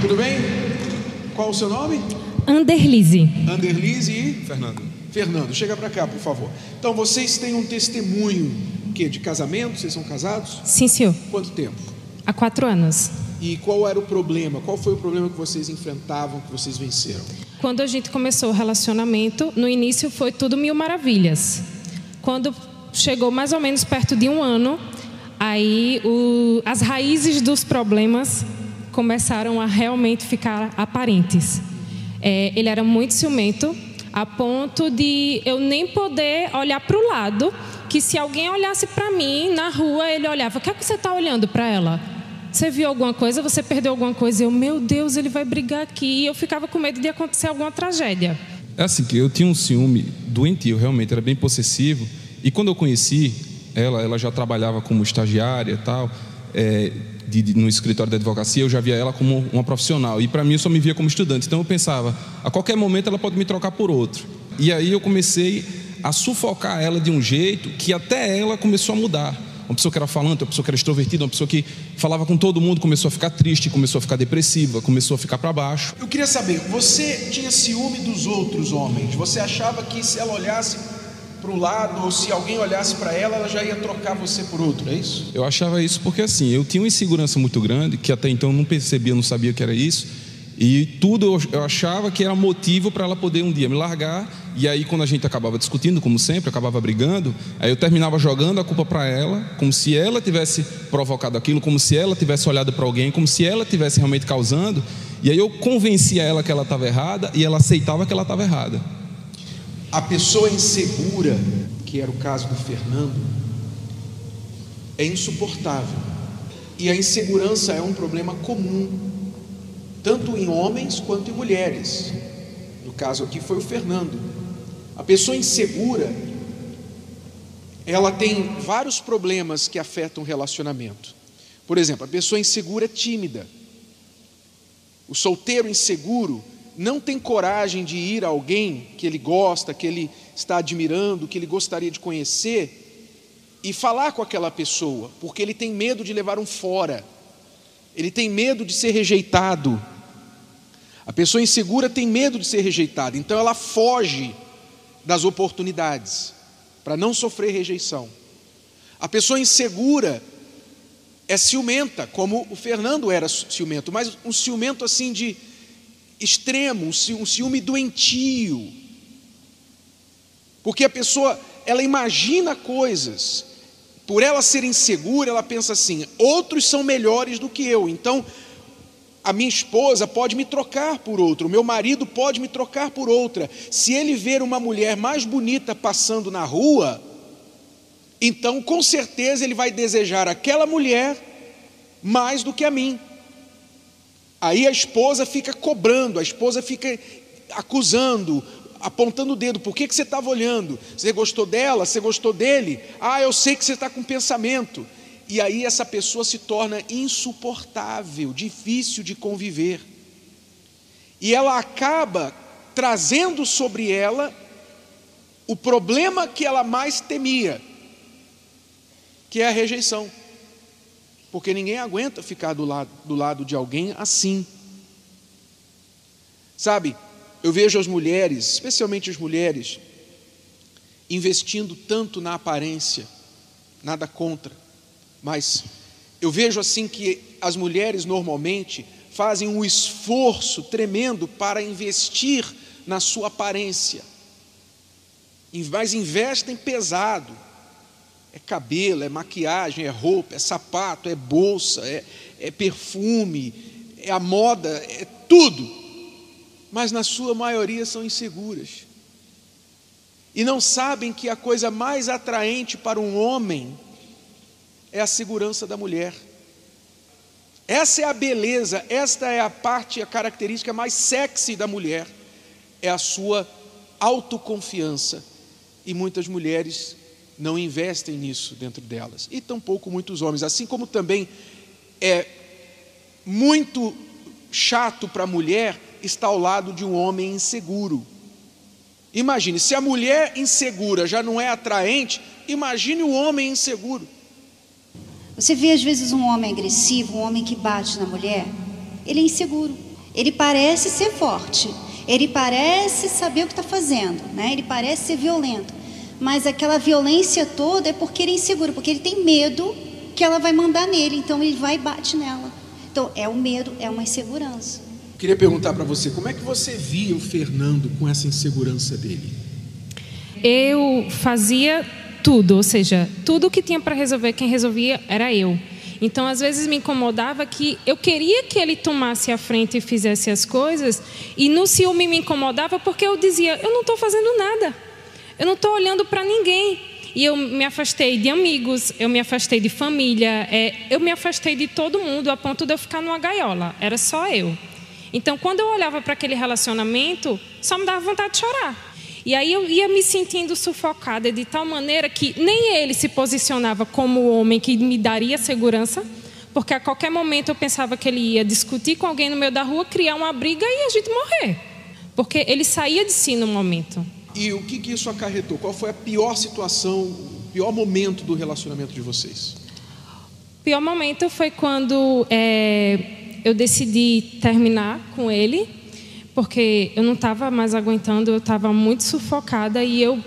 Tudo bem? Qual o seu nome? Anderlise. Anderlise e Fernando. Fernando. Chega para cá, por favor. Então, vocês têm um testemunho que de casamento? Vocês são casados? Sim, senhor. Quanto tempo? Há quatro anos. E qual era o problema? Qual foi o problema que vocês enfrentavam, que vocês venceram? Quando a gente começou o relacionamento, no início foi tudo mil maravilhas. Quando chegou mais ou menos perto de um ano, aí o, as raízes dos problemas começaram a realmente ficar aparentes. É, ele era muito ciumento, a ponto de eu nem poder olhar para o lado, que se alguém olhasse para mim na rua, ele olhava: O que é que você está olhando para ela? Você viu alguma coisa? Você perdeu alguma coisa? Eu, meu Deus, ele vai brigar aqui. E eu ficava com medo de acontecer alguma tragédia. É assim, que eu tinha um ciúme doentio, realmente, era bem possessivo. E quando eu conheci ela, ela já trabalhava como estagiária e tal, é, de, de, no escritório da advocacia, eu já via ela como uma profissional. E para mim eu só me via como estudante. Então eu pensava, a qualquer momento ela pode me trocar por outro. E aí eu comecei a sufocar ela de um jeito que até ela começou a mudar. Uma pessoa que era falante, uma pessoa que era extrovertida, uma pessoa que falava com todo mundo, começou a ficar triste, começou a ficar depressiva, começou a ficar para baixo. Eu queria saber, você tinha ciúme dos outros homens? Você achava que se ela olhasse para o lado ou se alguém olhasse para ela, ela já ia trocar você por outro, é isso? Eu achava isso porque assim, eu tinha uma insegurança muito grande, que até então eu não percebia, não sabia que era isso. E tudo eu achava que era motivo para ela poder um dia me largar. E aí, quando a gente acabava discutindo, como sempre, acabava brigando, aí eu terminava jogando a culpa para ela, como se ela tivesse provocado aquilo, como se ela tivesse olhado para alguém, como se ela tivesse realmente causando. E aí eu convencia ela que ela estava errada e ela aceitava que ela estava errada. A pessoa insegura, que era o caso do Fernando, é insuportável. E a insegurança é um problema comum tanto em homens quanto em mulheres. No caso aqui foi o Fernando. A pessoa insegura, ela tem vários problemas que afetam o relacionamento. Por exemplo, a pessoa insegura é tímida. O solteiro inseguro não tem coragem de ir a alguém que ele gosta, que ele está admirando, que ele gostaria de conhecer e falar com aquela pessoa, porque ele tem medo de levar um fora ele tem medo de ser rejeitado. A pessoa insegura tem medo de ser rejeitada, então ela foge das oportunidades para não sofrer rejeição. A pessoa insegura é ciumenta, como o Fernando era ciumento, mas um ciumento assim de extremo, um ciúme doentio. Porque a pessoa, ela imagina coisas por ela ser insegura, ela pensa assim: outros são melhores do que eu, então a minha esposa pode me trocar por outro, o meu marido pode me trocar por outra. Se ele ver uma mulher mais bonita passando na rua, então com certeza ele vai desejar aquela mulher mais do que a mim. Aí a esposa fica cobrando, a esposa fica acusando, apontando o dedo, por que, que você estava olhando? Você gostou dela? Você gostou dele? Ah, eu sei que você está com pensamento. E aí essa pessoa se torna insuportável, difícil de conviver. E ela acaba trazendo sobre ela o problema que ela mais temia, que é a rejeição. Porque ninguém aguenta ficar do lado, do lado de alguém assim. Sabe, eu vejo as mulheres, especialmente as mulheres, investindo tanto na aparência, nada contra, mas eu vejo assim que as mulheres normalmente fazem um esforço tremendo para investir na sua aparência, mas investem pesado. É cabelo, é maquiagem, é roupa, é sapato, é bolsa, é, é perfume, é a moda, é tudo mas na sua maioria são inseguras. E não sabem que a coisa mais atraente para um homem é a segurança da mulher. Essa é a beleza, esta é a parte, a característica mais sexy da mulher, é a sua autoconfiança. E muitas mulheres não investem nisso dentro delas, e tampouco muitos homens, assim como também é muito chato para a mulher está ao lado de um homem inseguro. Imagine, se a mulher insegura já não é atraente, imagine o homem inseguro. Você vê às vezes um homem agressivo, um homem que bate na mulher, ele é inseguro. Ele parece ser forte, ele parece saber o que está fazendo, né? ele parece ser violento, mas aquela violência toda é porque ele é inseguro, porque ele tem medo que ela vai mandar nele, então ele vai e bate nela. Então é o medo, é uma insegurança. Queria perguntar para você, como é que você via o Fernando com essa insegurança dele? Eu fazia tudo, ou seja, tudo que tinha para resolver, quem resolvia era eu. Então, às vezes me incomodava que eu queria que ele tomasse a frente e fizesse as coisas, e no ciúme me incomodava porque eu dizia: eu não estou fazendo nada, eu não estou olhando para ninguém. E eu me afastei de amigos, eu me afastei de família, é, eu me afastei de todo mundo a ponto de eu ficar numa gaiola, era só eu. Então, quando eu olhava para aquele relacionamento, só me dava vontade de chorar. E aí eu ia me sentindo sufocada de tal maneira que nem ele se posicionava como o homem que me daria segurança, porque a qualquer momento eu pensava que ele ia discutir com alguém no meio da rua, criar uma briga e a gente morrer. Porque ele saía de si no momento. E o que, que isso acarretou? Qual foi a pior situação, o pior momento do relacionamento de vocês? O pior momento foi quando é, eu decidi terminar com ele porque eu não estava mais aguentando, eu estava muito sufocada e eu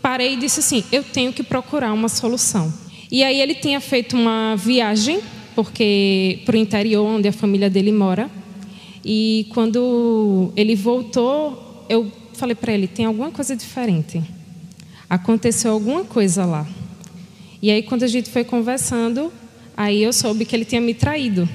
parei e disse assim: eu tenho que procurar uma solução. E aí ele tinha feito uma viagem, porque para o interior onde a família dele mora. E quando ele voltou, eu falei para ele: tem alguma coisa diferente. Aconteceu alguma coisa lá. E aí quando a gente foi conversando, aí eu soube que ele tinha me traído.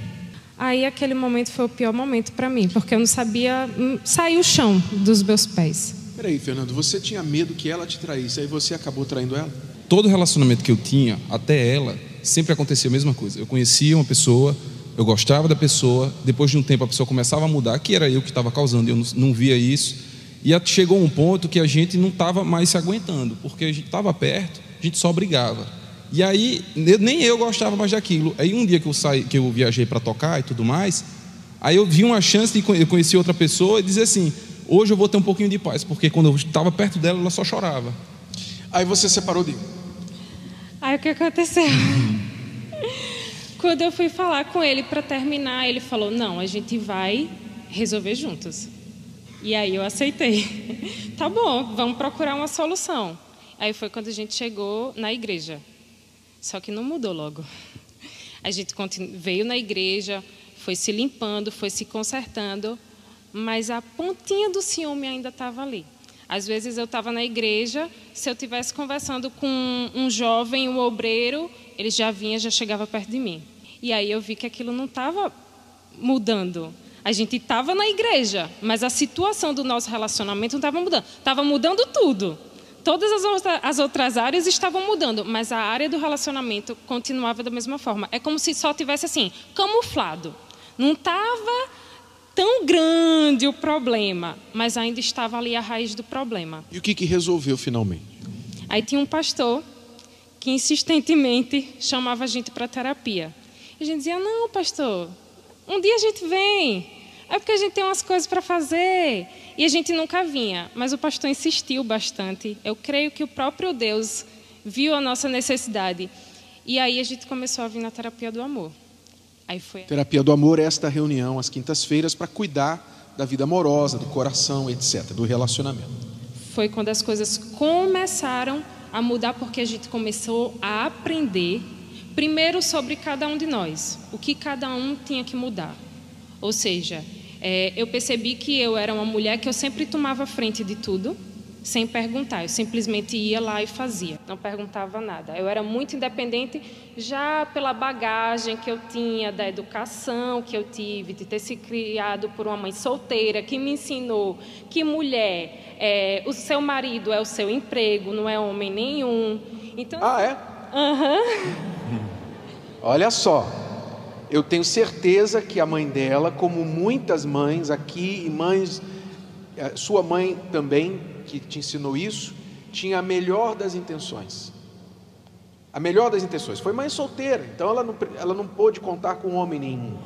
Aí aquele momento foi o pior momento para mim, porque eu não sabia hum, sair o chão dos meus pés. Peraí, Fernando, você tinha medo que ela te traísse, aí você acabou traindo ela? Todo relacionamento que eu tinha, até ela, sempre acontecia a mesma coisa. Eu conhecia uma pessoa, eu gostava da pessoa, depois de um tempo a pessoa começava a mudar, que era eu que estava causando, eu não, não via isso. E chegou um ponto que a gente não estava mais se aguentando, porque a gente estava perto, a gente só brigava. E aí, nem eu gostava mais daquilo. Aí um dia que eu saí, que eu viajei para tocar e tudo mais, aí eu vi uma chance de conhecer outra pessoa e dizer assim: hoje eu vou ter um pouquinho de paz, porque quando eu estava perto dela, ela só chorava. Aí você separou de. Aí o que aconteceu? quando eu fui falar com ele para terminar, ele falou: não, a gente vai resolver juntos. E aí eu aceitei. tá bom, vamos procurar uma solução. Aí foi quando a gente chegou na igreja. Só que não mudou logo. A gente veio na igreja, foi se limpando, foi se consertando, mas a pontinha do ciúme ainda estava ali. Às vezes eu estava na igreja, se eu estivesse conversando com um jovem, um obreiro, ele já vinha, já chegava perto de mim. E aí eu vi que aquilo não estava mudando. A gente estava na igreja, mas a situação do nosso relacionamento não estava mudando. Estava mudando tudo. Todas as, outra, as outras áreas estavam mudando, mas a área do relacionamento continuava da mesma forma. É como se só tivesse assim, camuflado. Não estava tão grande o problema, mas ainda estava ali a raiz do problema. E o que, que resolveu finalmente? Aí tinha um pastor que insistentemente chamava a gente para terapia. E a gente dizia: Não, pastor, um dia a gente vem. É porque a gente tem umas coisas para fazer. E a gente nunca vinha, mas o pastor insistiu bastante. Eu creio que o próprio Deus viu a nossa necessidade. E aí a gente começou a vir na terapia do amor. Aí foi. Terapia do amor é esta reunião às quintas-feiras para cuidar da vida amorosa, do coração, etc, do relacionamento. Foi quando as coisas começaram a mudar porque a gente começou a aprender primeiro sobre cada um de nós, o que cada um tinha que mudar. Ou seja, é, eu percebi que eu era uma mulher que eu sempre tomava frente de tudo, sem perguntar. Eu simplesmente ia lá e fazia, não perguntava nada. Eu era muito independente já pela bagagem que eu tinha da educação que eu tive, de ter se criado por uma mãe solteira que me ensinou que mulher, é, o seu marido é o seu emprego, não é homem nenhum. Então, ah, é? Uhum. Olha só, eu tenho certeza que a mãe dela, como muitas mães aqui, e mães, eh, sua mãe também, que te ensinou isso, tinha a melhor das intenções. A melhor das intenções. Foi mãe solteira, então ela não, ela não pôde contar com homem nenhum.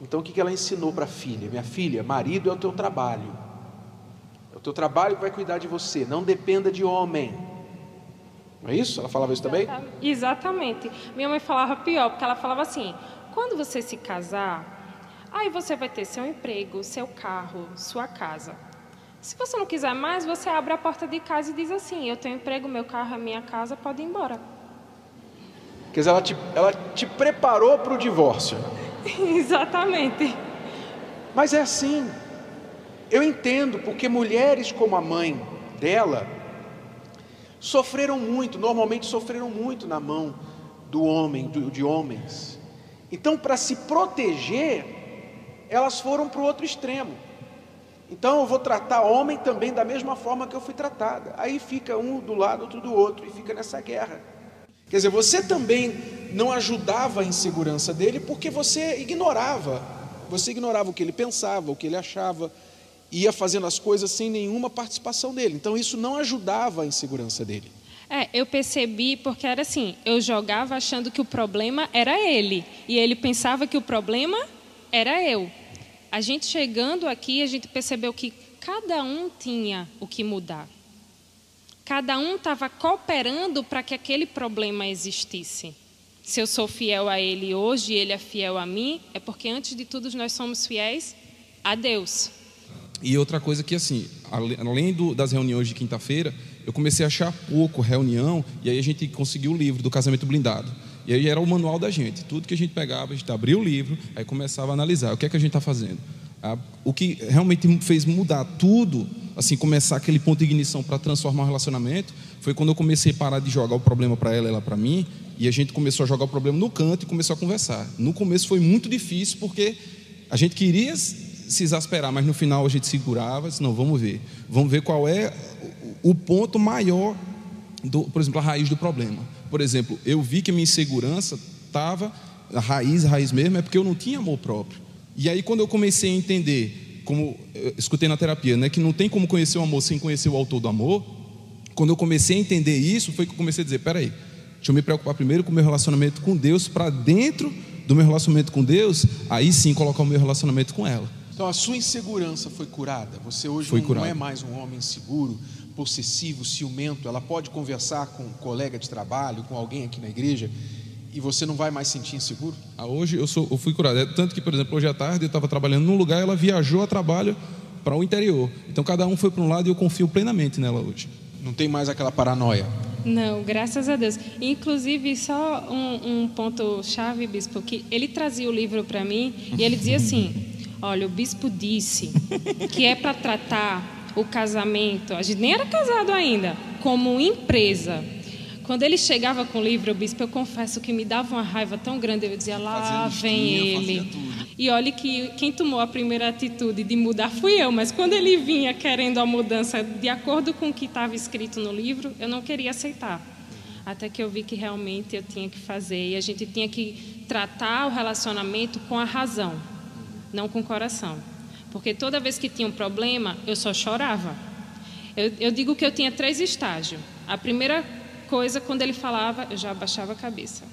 Então o que ela ensinou para a filha? Minha filha, marido é o teu trabalho. É o teu trabalho que vai cuidar de você. Não dependa de homem. Não é isso? Ela falava isso também? Exatamente. Minha mãe falava pior, porque ela falava assim: quando você se casar, Aí você vai ter seu emprego, seu carro, sua casa. Se você não quiser mais, você abre a porta de casa e diz assim: Eu tenho emprego, meu carro é minha casa, pode ir embora. Quer dizer, ela te, ela te preparou para o divórcio. Exatamente. Mas é assim. Eu entendo, porque mulheres como a mãe dela sofreram muito, normalmente sofreram muito na mão do homem, de homens. Então, para se proteger, elas foram para o outro extremo. Então, eu vou tratar homem também da mesma forma que eu fui tratada. Aí fica um do lado, outro do outro, e fica nessa guerra. Quer dizer, você também não ajudava a insegurança dele porque você ignorava. Você ignorava o que ele pensava, o que ele achava, ia fazendo as coisas sem nenhuma participação dele. Então, isso não ajudava a insegurança dele. É, eu percebi porque era assim, eu jogava achando que o problema era ele e ele pensava que o problema era eu. A gente chegando aqui, a gente percebeu que cada um tinha o que mudar. Cada um estava cooperando para que aquele problema existisse. Se eu sou fiel a ele hoje e ele é fiel a mim, é porque antes de tudo nós somos fiéis a Deus. E outra coisa que assim, além do, das reuniões de quinta-feira, eu comecei a achar pouco reunião, e aí a gente conseguiu o livro do casamento blindado. E aí era o manual da gente. Tudo que a gente pegava, a gente abria o livro, aí começava a analisar o que é que a gente está fazendo. O que realmente fez mudar tudo, assim, começar aquele ponto de ignição para transformar o relacionamento, foi quando eu comecei a parar de jogar o problema para ela, ela para mim, e a gente começou a jogar o problema no canto e começou a conversar. No começo foi muito difícil, porque a gente queria se exasperar, mas no final a gente segurava, disse, não, vamos ver. Vamos ver qual é o ponto maior, do, por exemplo, a raiz do problema. Por exemplo, eu vi que minha insegurança estava, a raiz, a raiz mesmo, é porque eu não tinha amor próprio. E aí, quando eu comecei a entender, como eu escutei na terapia, né, que não tem como conhecer o amor sem conhecer o autor do amor, quando eu comecei a entender isso, foi que eu comecei a dizer: peraí, deixa eu me preocupar primeiro com o meu relacionamento com Deus, para dentro do meu relacionamento com Deus, aí sim colocar o meu relacionamento com ela. Então a sua insegurança foi curada. Você hoje não, não, é mais um homem inseguro, possessivo, ciumento, ela pode conversar com um colega de trabalho, com alguém aqui na igreja, e você não vai mais sentir inseguro? Ah, hoje eu, sou, eu fui curado. É, tanto que, por exemplo, hoje à tarde eu estava trabalhando num lugar, ela viajou a trabalho para o interior. Então cada um foi para um lado e eu confio plenamente nela hoje. Não tem mais aquela paranoia. Não, graças a Deus. Inclusive, só um, um ponto chave, bispo, que ele trazia o livro para mim e ele dizia assim: Olha, o bispo disse que é para tratar o casamento, a gente nem era casado ainda, como empresa. Quando ele chegava com o livro, o bispo, eu confesso que me dava uma raiva tão grande, eu dizia, lá vem ele. E olhe que quem tomou a primeira atitude de mudar fui eu, mas quando ele vinha querendo a mudança de acordo com o que estava escrito no livro, eu não queria aceitar. Até que eu vi que realmente eu tinha que fazer e a gente tinha que tratar o relacionamento com a razão, não com o coração. Porque toda vez que tinha um problema, eu só chorava. Eu, eu digo que eu tinha três estágios. A primeira coisa, quando ele falava, eu já abaixava a cabeça.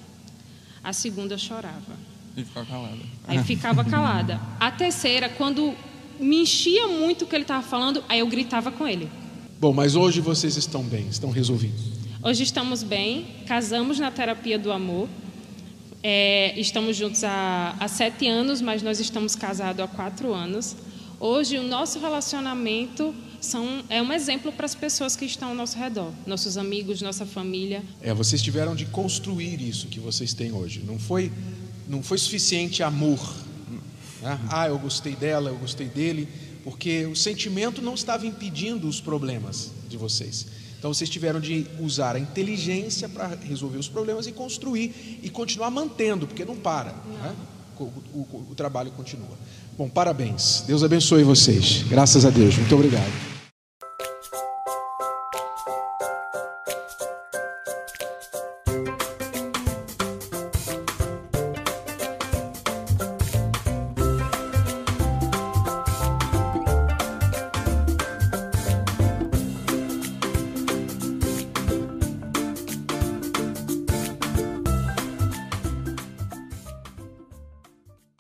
A segunda, eu chorava. E ficava calada. Aí ficava calada. A terceira, quando me enchia muito o que ele estava falando, aí eu gritava com ele. Bom, mas hoje vocês estão bem, estão resolvidos. Hoje estamos bem, casamos na terapia do amor. É, estamos juntos há, há sete anos, mas nós estamos casados há quatro anos. Hoje, o nosso relacionamento são, é um exemplo para as pessoas que estão ao nosso redor, nossos amigos, nossa família. É, vocês tiveram de construir isso que vocês têm hoje. Não foi, não foi suficiente amor. Né? Ah, eu gostei dela, eu gostei dele, porque o sentimento não estava impedindo os problemas de vocês. Então vocês tiveram de usar a inteligência para resolver os problemas e construir e continuar mantendo, porque não para. Né? O, o, o trabalho continua. Bom, parabéns. Deus abençoe vocês. Graças a Deus. Muito obrigado.